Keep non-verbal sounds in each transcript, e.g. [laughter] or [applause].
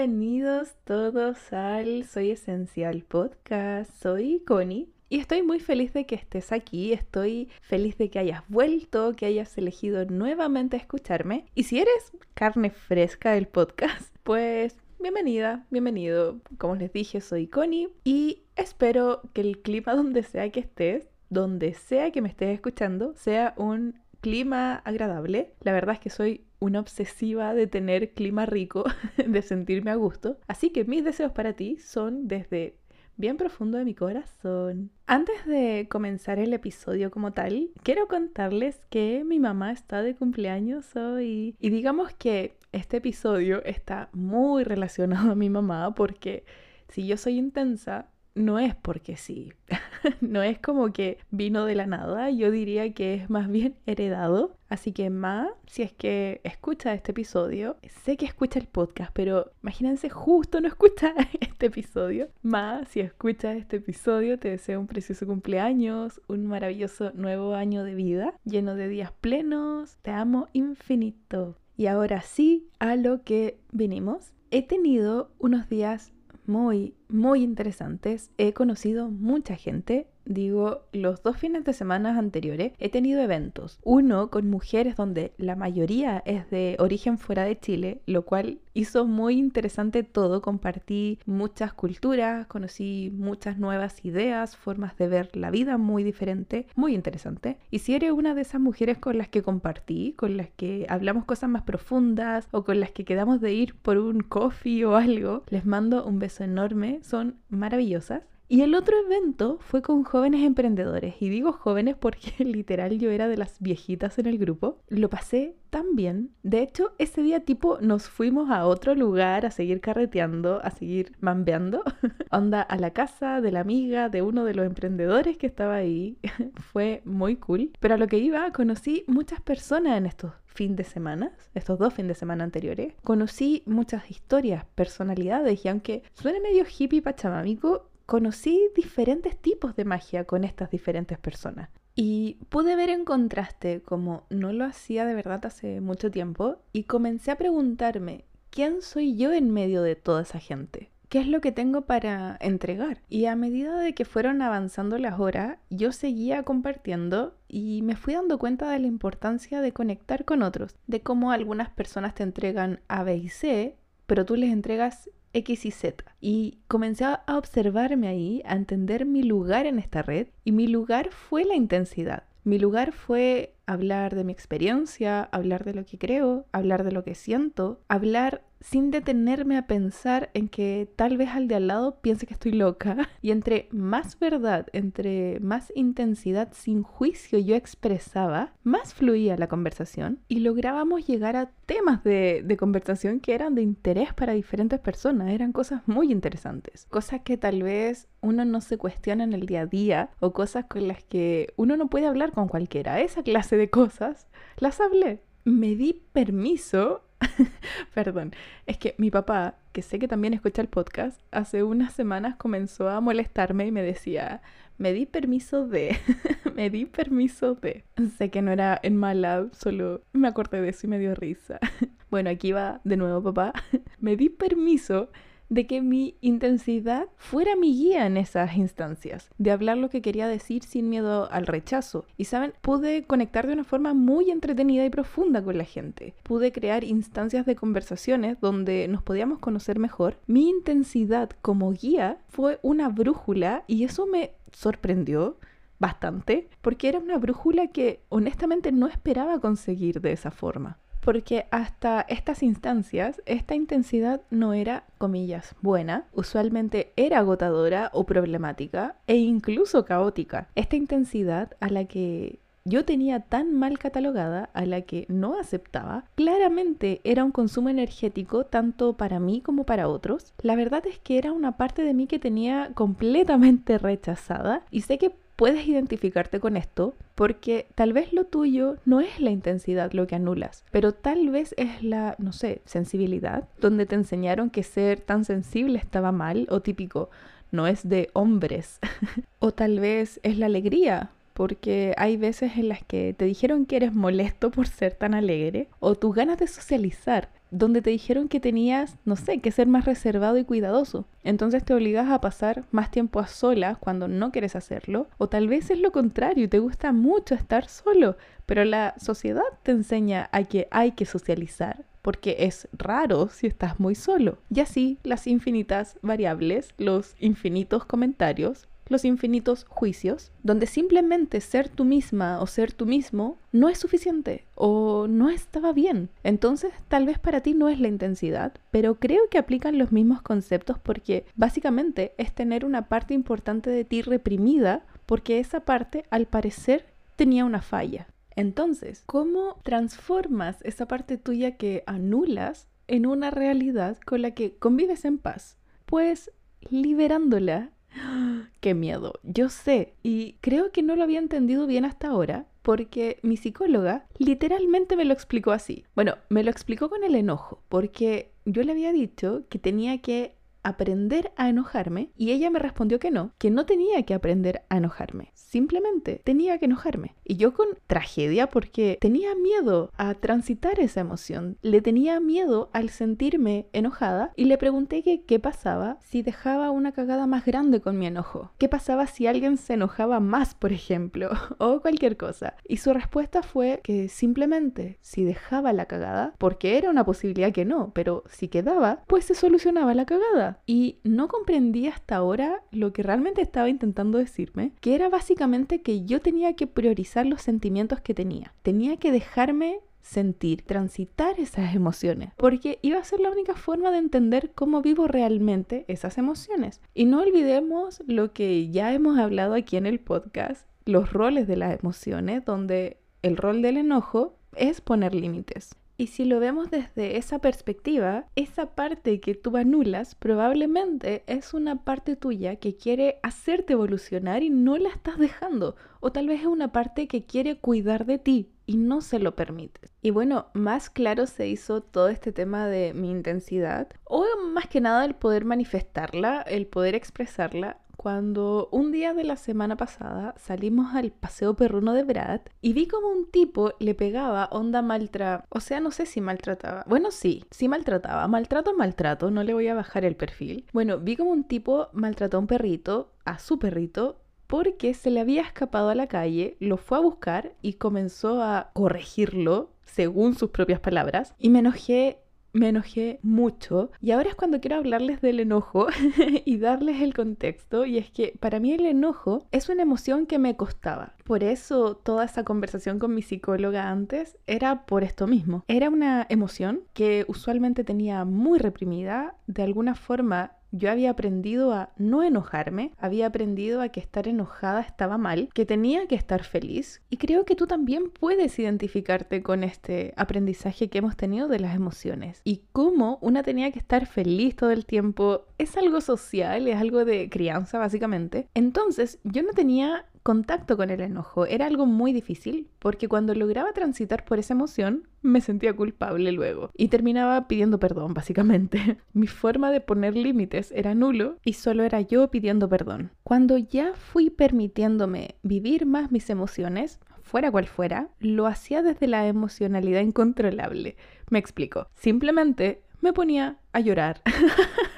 Bienvenidos todos al Soy Esencial Podcast. Soy Connie y estoy muy feliz de que estés aquí, estoy feliz de que hayas vuelto, que hayas elegido nuevamente escucharme. Y si eres carne fresca del podcast, pues bienvenida, bienvenido. Como les dije, soy Connie y espero que el clima [laughs] donde sea que estés, donde sea que me estés escuchando, sea un clima agradable. La verdad es que soy una obsesiva de tener clima rico, [laughs] de sentirme a gusto. Así que mis deseos para ti son desde bien profundo de mi corazón. Antes de comenzar el episodio como tal, quiero contarles que mi mamá está de cumpleaños hoy. Y digamos que este episodio está muy relacionado a mi mamá porque si yo soy intensa, no es porque sí, [laughs] no es como que vino de la nada, yo diría que es más bien heredado. Así que Ma, si es que escucha este episodio, sé que escucha el podcast, pero imagínense justo no escucha [laughs] este episodio. Ma, si escuchas este episodio, te deseo un precioso cumpleaños, un maravilloso nuevo año de vida, lleno de días plenos, te amo infinito. Y ahora sí, a lo que vinimos. He tenido unos días muy, muy interesantes. He conocido mucha gente digo, los dos fines de semana anteriores he tenido eventos. Uno con mujeres donde la mayoría es de origen fuera de Chile, lo cual hizo muy interesante todo. Compartí muchas culturas, conocí muchas nuevas ideas, formas de ver la vida muy diferente, muy interesante. Y si eres una de esas mujeres con las que compartí, con las que hablamos cosas más profundas o con las que quedamos de ir por un coffee o algo, les mando un beso enorme, son maravillosas. Y el otro evento fue con jóvenes emprendedores. Y digo jóvenes porque [laughs] literal yo era de las viejitas en el grupo. Lo pasé tan bien. De hecho, ese día tipo nos fuimos a otro lugar a seguir carreteando, a seguir mambeando. [laughs] Onda a la casa de la amiga de uno de los emprendedores que estaba ahí. [laughs] fue muy cool. Pero a lo que iba, conocí muchas personas en estos fin de semana, estos dos fines de semana anteriores, conocí muchas historias, personalidades y aunque suene medio hippie pachamamico, conocí diferentes tipos de magia con estas diferentes personas. Y pude ver en contraste como no lo hacía de verdad hace mucho tiempo y comencé a preguntarme, ¿quién soy yo en medio de toda esa gente? ¿Qué es lo que tengo para entregar? Y a medida de que fueron avanzando las horas, yo seguía compartiendo y me fui dando cuenta de la importancia de conectar con otros, de cómo algunas personas te entregan A, B y C, pero tú les entregas X y Z. Y comencé a observarme ahí, a entender mi lugar en esta red. Y mi lugar fue la intensidad. Mi lugar fue hablar de mi experiencia, hablar de lo que creo, hablar de lo que siento, hablar sin detenerme a pensar en que tal vez al de al lado piense que estoy loca. [laughs] Y entre más verdad, entre más intensidad sin juicio yo expresaba, más fluía la conversación y lográbamos llegar a temas de, de conversación que eran de interés para diferentes personas. Eran cosas muy interesantes, cosas que tal vez uno no se cuestiona en el día a día o cosas con las que uno no puede hablar con cualquiera. Esa clase de cosas las hablé. Me di permiso [laughs] Perdón, es que mi papá, que sé que también escucha el podcast, hace unas semanas comenzó a molestarme y me decía, me di permiso de, [laughs] me di permiso de. Sé que no era en mala, solo me acordé de eso y me dio risa. [laughs] bueno, aquí va de nuevo papá. me di permiso de que mi intensidad fuera mi guía en esas instancias, de hablar lo que quería decir sin miedo al rechazo. Y saben, pude conectar de una forma muy entretenida y profunda con la gente. Pude crear instancias de conversaciones donde nos podíamos conocer mejor. Mi intensidad como guía fue una brújula y eso me sorprendió bastante porque era una brújula que honestamente no esperaba conseguir de esa forma porque hasta estas instancias esta intensidad no era, comillas, buena, usualmente era agotadora o problemática e incluso caótica. Esta intensidad a la que yo tenía tan mal catalogada, a la que no aceptaba, claramente era un consumo energético tanto para mí como para otros. La verdad es que era una parte de mí que tenía completamente rechazada y sé que puedes identificarte con esto porque tal vez lo tuyo no es la intensidad lo que anulas, pero tal vez es la, no sé, sensibilidad, donde te enseñaron que ser tan sensible estaba mal o típico, no es de hombres. [laughs] o tal vez es la alegría, porque hay veces en las que te dijeron que eres molesto por ser tan alegre, o tus ganas de socializar, donde te dijeron que tenías, no sé, que ser más reservado y cuidadoso. Entonces te obligas a pasar más tiempo a solas cuando no quieres hacerlo, o tal vez es lo contrario, te gusta mucho estar solo, pero la sociedad te enseña a que hay que socializar, porque es raro si estás muy solo. Y así las infinitas variables, los infinitos comentarios, los infinitos juicios, donde simplemente ser tú misma o ser tú mismo no es suficiente o no estaba bien. Entonces tal vez para ti no es la intensidad, pero creo que aplican los mismos conceptos porque básicamente es tener una parte importante de ti reprimida porque esa parte al parecer tenía una falla. Entonces, ¿cómo transformas esa parte tuya que anulas en una realidad con la que convives en paz? Pues liberándola. [gasps] ¡Qué miedo! Yo sé, y creo que no lo había entendido bien hasta ahora, porque mi psicóloga literalmente me lo explicó así. Bueno, me lo explicó con el enojo, porque yo le había dicho que tenía que aprender a enojarme y ella me respondió que no, que no tenía que aprender a enojarme, simplemente tenía que enojarme. Y yo con tragedia porque tenía miedo a transitar esa emoción, le tenía miedo al sentirme enojada y le pregunté que qué pasaba si dejaba una cagada más grande con mi enojo, qué pasaba si alguien se enojaba más, por ejemplo, [laughs] o cualquier cosa. Y su respuesta fue que simplemente si dejaba la cagada, porque era una posibilidad que no, pero si quedaba, pues se solucionaba la cagada y no comprendí hasta ahora lo que realmente estaba intentando decirme, que era básicamente que yo tenía que priorizar los sentimientos que tenía. Tenía que dejarme sentir, transitar esas emociones, porque iba a ser la única forma de entender cómo vivo realmente esas emociones. Y no olvidemos lo que ya hemos hablado aquí en el podcast, los roles de las emociones, donde el rol del enojo es poner límites. Y si lo vemos desde esa perspectiva, esa parte que tú anulas probablemente es una parte tuya que quiere hacerte evolucionar y no la estás dejando. O tal vez es una parte que quiere cuidar de ti y no se lo permite. Y bueno, más claro se hizo todo este tema de mi intensidad, o más que nada el poder manifestarla, el poder expresarla cuando un día de la semana pasada salimos al paseo perruno de Brad y vi como un tipo le pegaba onda maltra... O sea, no sé si maltrataba. Bueno, sí, sí maltrataba. Maltrato, maltrato, no le voy a bajar el perfil. Bueno, vi como un tipo maltrató a un perrito, a su perrito, porque se le había escapado a la calle, lo fue a buscar y comenzó a corregirlo, según sus propias palabras, y me enojé me enojé mucho y ahora es cuando quiero hablarles del enojo [laughs] y darles el contexto y es que para mí el enojo es una emoción que me costaba. Por eso toda esa conversación con mi psicóloga antes era por esto mismo. Era una emoción que usualmente tenía muy reprimida, de alguna forma yo había aprendido a no enojarme, había aprendido a que estar enojada estaba mal, que tenía que estar feliz y creo que tú también puedes identificarte con este aprendizaje que hemos tenido de las emociones y cómo una tenía que estar feliz todo el tiempo. Es algo social, es algo de crianza básicamente. Entonces yo no tenía contacto con el enojo era algo muy difícil porque cuando lograba transitar por esa emoción me sentía culpable luego y terminaba pidiendo perdón básicamente. [laughs] Mi forma de poner límites era nulo y solo era yo pidiendo perdón. Cuando ya fui permitiéndome vivir más mis emociones, fuera cual fuera, lo hacía desde la emocionalidad incontrolable. Me explico. Simplemente me ponía a llorar. [laughs]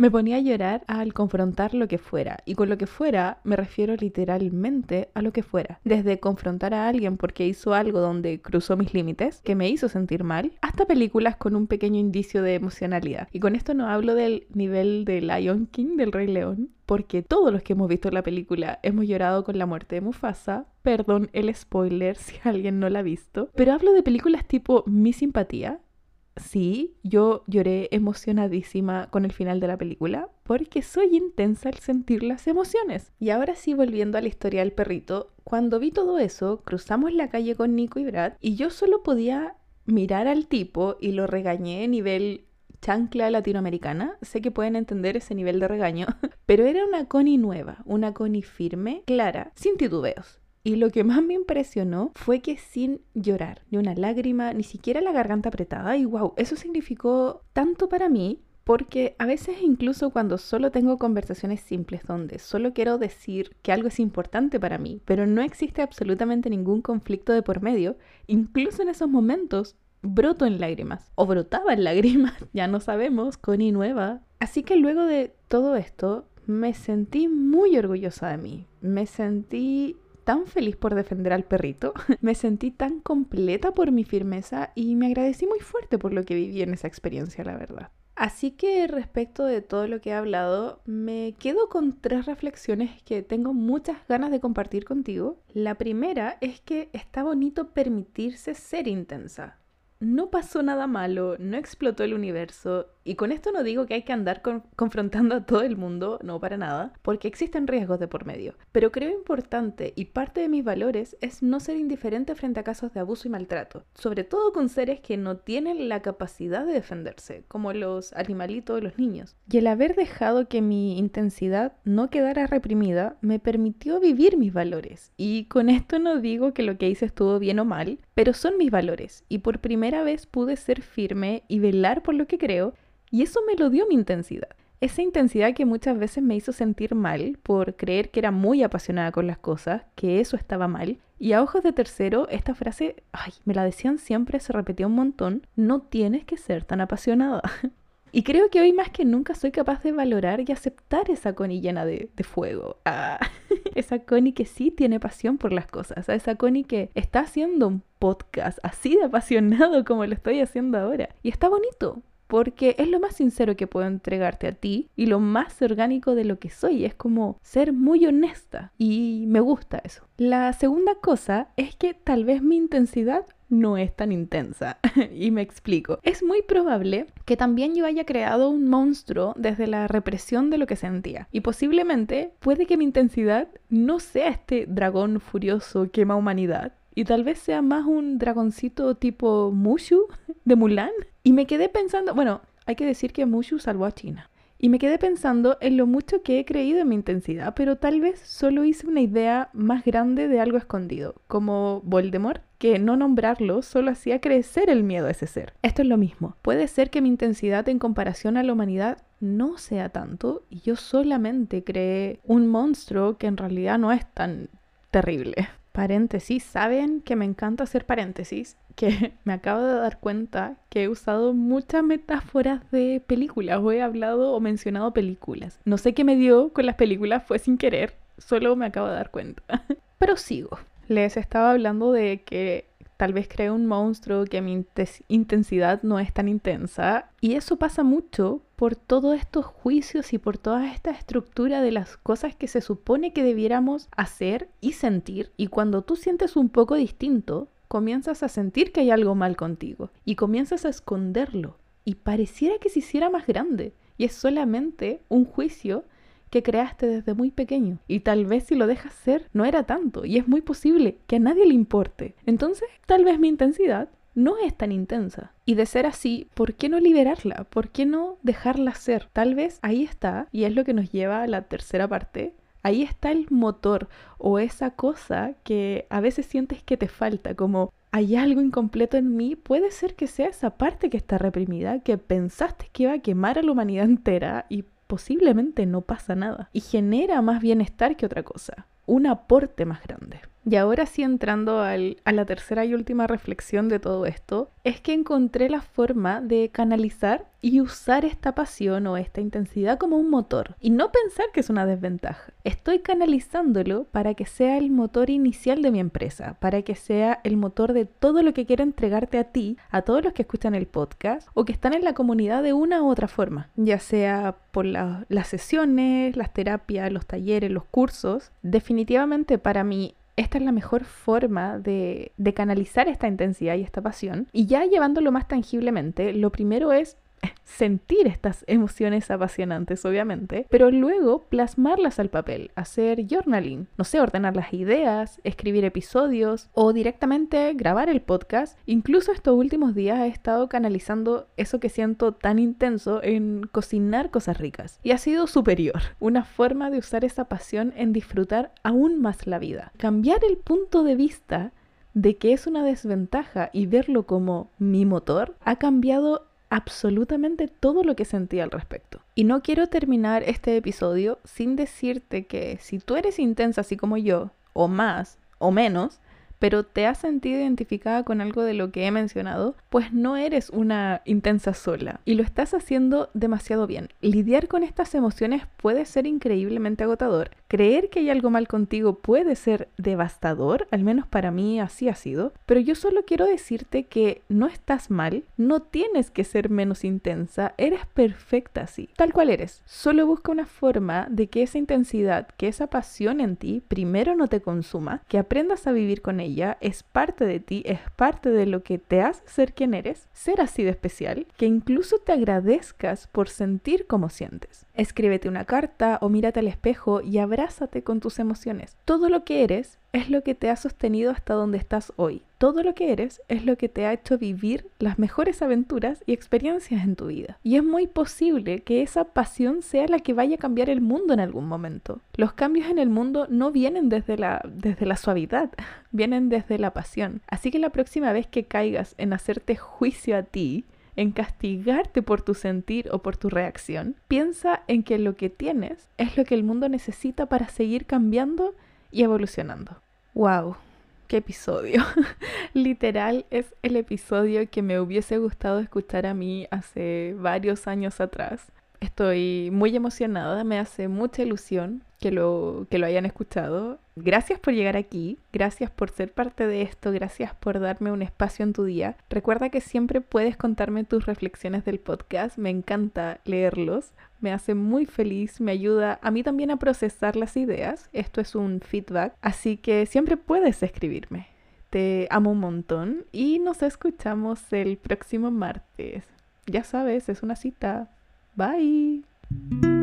me ponía a llorar al confrontar lo que fuera. Y con lo que fuera me refiero literalmente a lo que fuera. Desde confrontar a alguien porque hizo algo donde cruzó mis límites, que me hizo sentir mal, hasta películas con un pequeño indicio de emocionalidad. Y con esto no hablo del nivel de Lion King, del Rey León, porque todos los que hemos visto la película hemos llorado con la muerte de Mufasa. Perdón el spoiler [laughs] si alguien no la ha visto. Pero hablo de películas tipo Mi Simpatía, sí, yo lloré emocionadísima con el final de la película porque soy intensa al sentir las emociones. Y ahora sí, volviendo a la historia del perrito, cuando vi todo eso, cruzamos la calle con Nico y Brad y yo solo podía mirar al tipo y lo regañé a nivel chancla latinoamericana. Sé que pueden entender ese nivel de regaño, [laughs] pero era una Connie nueva, una Connie firme, clara, sin titubeos. Y lo que más me impresionó fue que sin llorar, ni una lágrima, ni siquiera la garganta apretada, y wow, eso significó tanto para mí porque a veces incluso cuando solo tengo conversaciones simples donde solo quiero decir que algo es importante para mí, pero no existe absolutamente ningún conflicto de por medio, incluso en esos momentos broto en lágrimas o brotaba en lágrimas, [laughs] ya no sabemos, Connie nueva. Así que luego de todo esto me sentí muy orgullosa de mí, me sentí tan feliz por defender al perrito, [laughs] me sentí tan completa por mi firmeza y me agradecí muy fuerte por lo que viví en esa experiencia, la verdad. Así que respecto de todo lo que he hablado, me quedo con tres reflexiones que tengo muchas ganas de compartir contigo. La primera es que está bonito permitirse ser intensa. No pasó nada malo, no explotó el universo, y con esto no digo que hay que andar confrontando a todo el mundo, no para nada, porque existen riesgos de por medio. Pero creo importante y parte de mis valores es no ser indiferente frente a casos de abuso y maltrato, sobre todo con seres que no tienen la capacidad de defenderse, como los animalitos o los niños. Y el haber dejado que mi intensidad no quedara reprimida me permitió vivir mis valores. Y con esto no digo que lo que hice estuvo bien o mal, pero son mis valores, y por primera vez pude ser firme y velar por lo que creo y eso me lo dio mi intensidad. Esa intensidad que muchas veces me hizo sentir mal por creer que era muy apasionada con las cosas, que eso estaba mal. Y a ojos de tercero, esta frase, ay, me la decían siempre, se repetía un montón, no tienes que ser tan apasionada. [laughs] Y creo que hoy más que nunca soy capaz de valorar y aceptar esa Connie llena de, fuego. Ah, [laughs] [laughs] esa Connie que sí tiene pasión por las cosas. esa Connie que está haciendo un podcast así de apasionado como lo estoy haciendo ahora. Y está bonito porque es lo más sincero que puedo entregarte a ti y lo más orgánico de lo que soy. Es como ser muy honesta y me gusta eso. La segunda cosa es que tal vez mi intensidad no es tan intensa. [laughs] y me explico. Es muy probable que también yo haya creado un monstruo desde la represión de lo que sentía. Y posiblemente puede que mi intensidad no sea este dragón furioso quema humanidad, y tal vez sea más un dragoncito tipo Mushu de Mulan. Y me quedé pensando, bueno, hay que decir que Mushu salvó a China. Y me quedé pensando en lo mucho que he creído en mi intensidad, pero tal vez solo hice una idea más grande de algo escondido, como Voldemort, que no nombrarlo solo hacía crecer el miedo a ese ser. Esto es lo mismo. Puede ser que mi intensidad en comparación a la humanidad no sea tanto y yo solamente creé un monstruo que en realidad no es tan terrible. Paréntesis, ¿saben que me encanta hacer paréntesis? [laughs] Que me acabo de dar cuenta que he usado muchas metáforas de películas o he hablado o mencionado películas. No sé qué me dio con las películas, fue sin querer, solo me acabo de dar cuenta. [laughs] Pero sigo. Les estaba hablando de que tal vez creo un monstruo, que mi intensidad no es tan intensa. Y eso pasa mucho por todos estos juicios y por toda esta estructura de las cosas que se supone que debiéramos hacer y sentir. Y cuando tú sientes un poco distinto, comienzas a sentir que hay algo mal contigo y comienzas a esconderlo. Y pareciera que se hiciera más grande. Y es solamente un juicio que creaste desde muy pequeño. Y tal vez si lo dejas ser, no era tanto. Y es muy posible que a nadie le importe. Entonces, tal vez mi intensidad no es tan intensa. Y de ser así, ¿por qué no liberarla? ¿Por qué no dejarla ser? Tal vez ahí está, y es lo que nos lleva a la tercera parte. Ahí está el motor o esa cosa que a veces sientes que te falta, como hay algo incompleto en mí, puede ser que sea esa parte que está reprimida, que pensaste que iba a quemar a la humanidad entera y posiblemente no pasa nada y genera más bienestar que otra cosa, un aporte más grande. Y ahora sí entrando a la tercera y última reflexión de todo esto, es que encontré la forma de canalizar y usar esta pasión o esta intensidad como un motor y no pensar que es una desventaja. Estoy canalizándolo para que sea el motor inicial de mi empresa, para que sea el motor de todo lo que quiero entregarte a ti, a todos los que escuchan el podcast o que están en la comunidad de una u otra forma, ya sea por las sesiones, las terapias, los talleres, los cursos. Definitivamente para mí esta es la mejor forma de, canalizar esta intensidad y esta pasión. Y ya llevándolo más tangiblemente, lo primero es sentir estas emociones apasionantes, obviamente, pero luego plasmarlas al papel, hacer journaling, no sé, ordenar las ideas, escribir episodios o directamente grabar el podcast. Incluso estos últimos días he estado canalizando eso que siento tan intenso en cocinar cosas ricas y ha sido superior, una forma de usar esa pasión en disfrutar aún más la vida. Cambiar el punto de vista de que es una desventaja y verlo como mi motor ha cambiado absolutamente todo lo que sentía al respecto. Y no quiero terminar este episodio sin decirte que si tú eres intensa así como yo, o más, o menos, pero te has sentido identificada con algo de lo que he mencionado, pues no eres una intensa sola y lo estás haciendo demasiado bien. Lidiar con estas emociones puede ser increíblemente agotador. Creer que hay algo mal contigo puede ser devastador, al menos para mí así ha sido, pero yo solo quiero decirte que no estás mal, no tienes que ser menos intensa, eres perfecta así, tal cual eres. Solo busca una forma de que esa intensidad, que esa pasión en ti, primero no te consuma, que aprendas a vivir con es parte de ti, es parte de lo que te hace ser quien eres, ser así de especial, que incluso te agradezcas por sentir como sientes. Escríbete una carta o mírate al espejo y abrázate con tus emociones. Todo lo que eres es lo que te ha sostenido hasta donde estás hoy. Todo lo que eres es lo que te ha hecho vivir las mejores aventuras y experiencias en tu vida. Y es muy posible que esa pasión sea la que vaya a cambiar el mundo en algún momento. Los cambios en el mundo no vienen desde la, desde la suavidad, [laughs] vienen desde la pasión. Así que la próxima vez que caigas en hacerte juicio a ti, en castigarte por tu sentir o por tu reacción, piensa en que lo que tienes es lo que el mundo necesita para seguir cambiando y evolucionando. ¡Wow! ¡Qué episodio! [laughs] Literal es el episodio que me hubiese gustado escuchar a mí hace varios años atrás. Estoy muy emocionada, me hace mucha ilusión que lo, que lo hayan escuchado. Gracias por llegar aquí, gracias por ser parte de esto, gracias por darme un espacio en tu día. Recuerda que siempre puedes contarme tus reflexiones del podcast, me encanta leerlos, me hace muy feliz, me ayuda a mí también a procesar las ideas. Esto es un feedback, así que siempre puedes escribirme. Te amo un montón y nos escuchamos el próximo martes. Ya sabes, es una cita. Bye.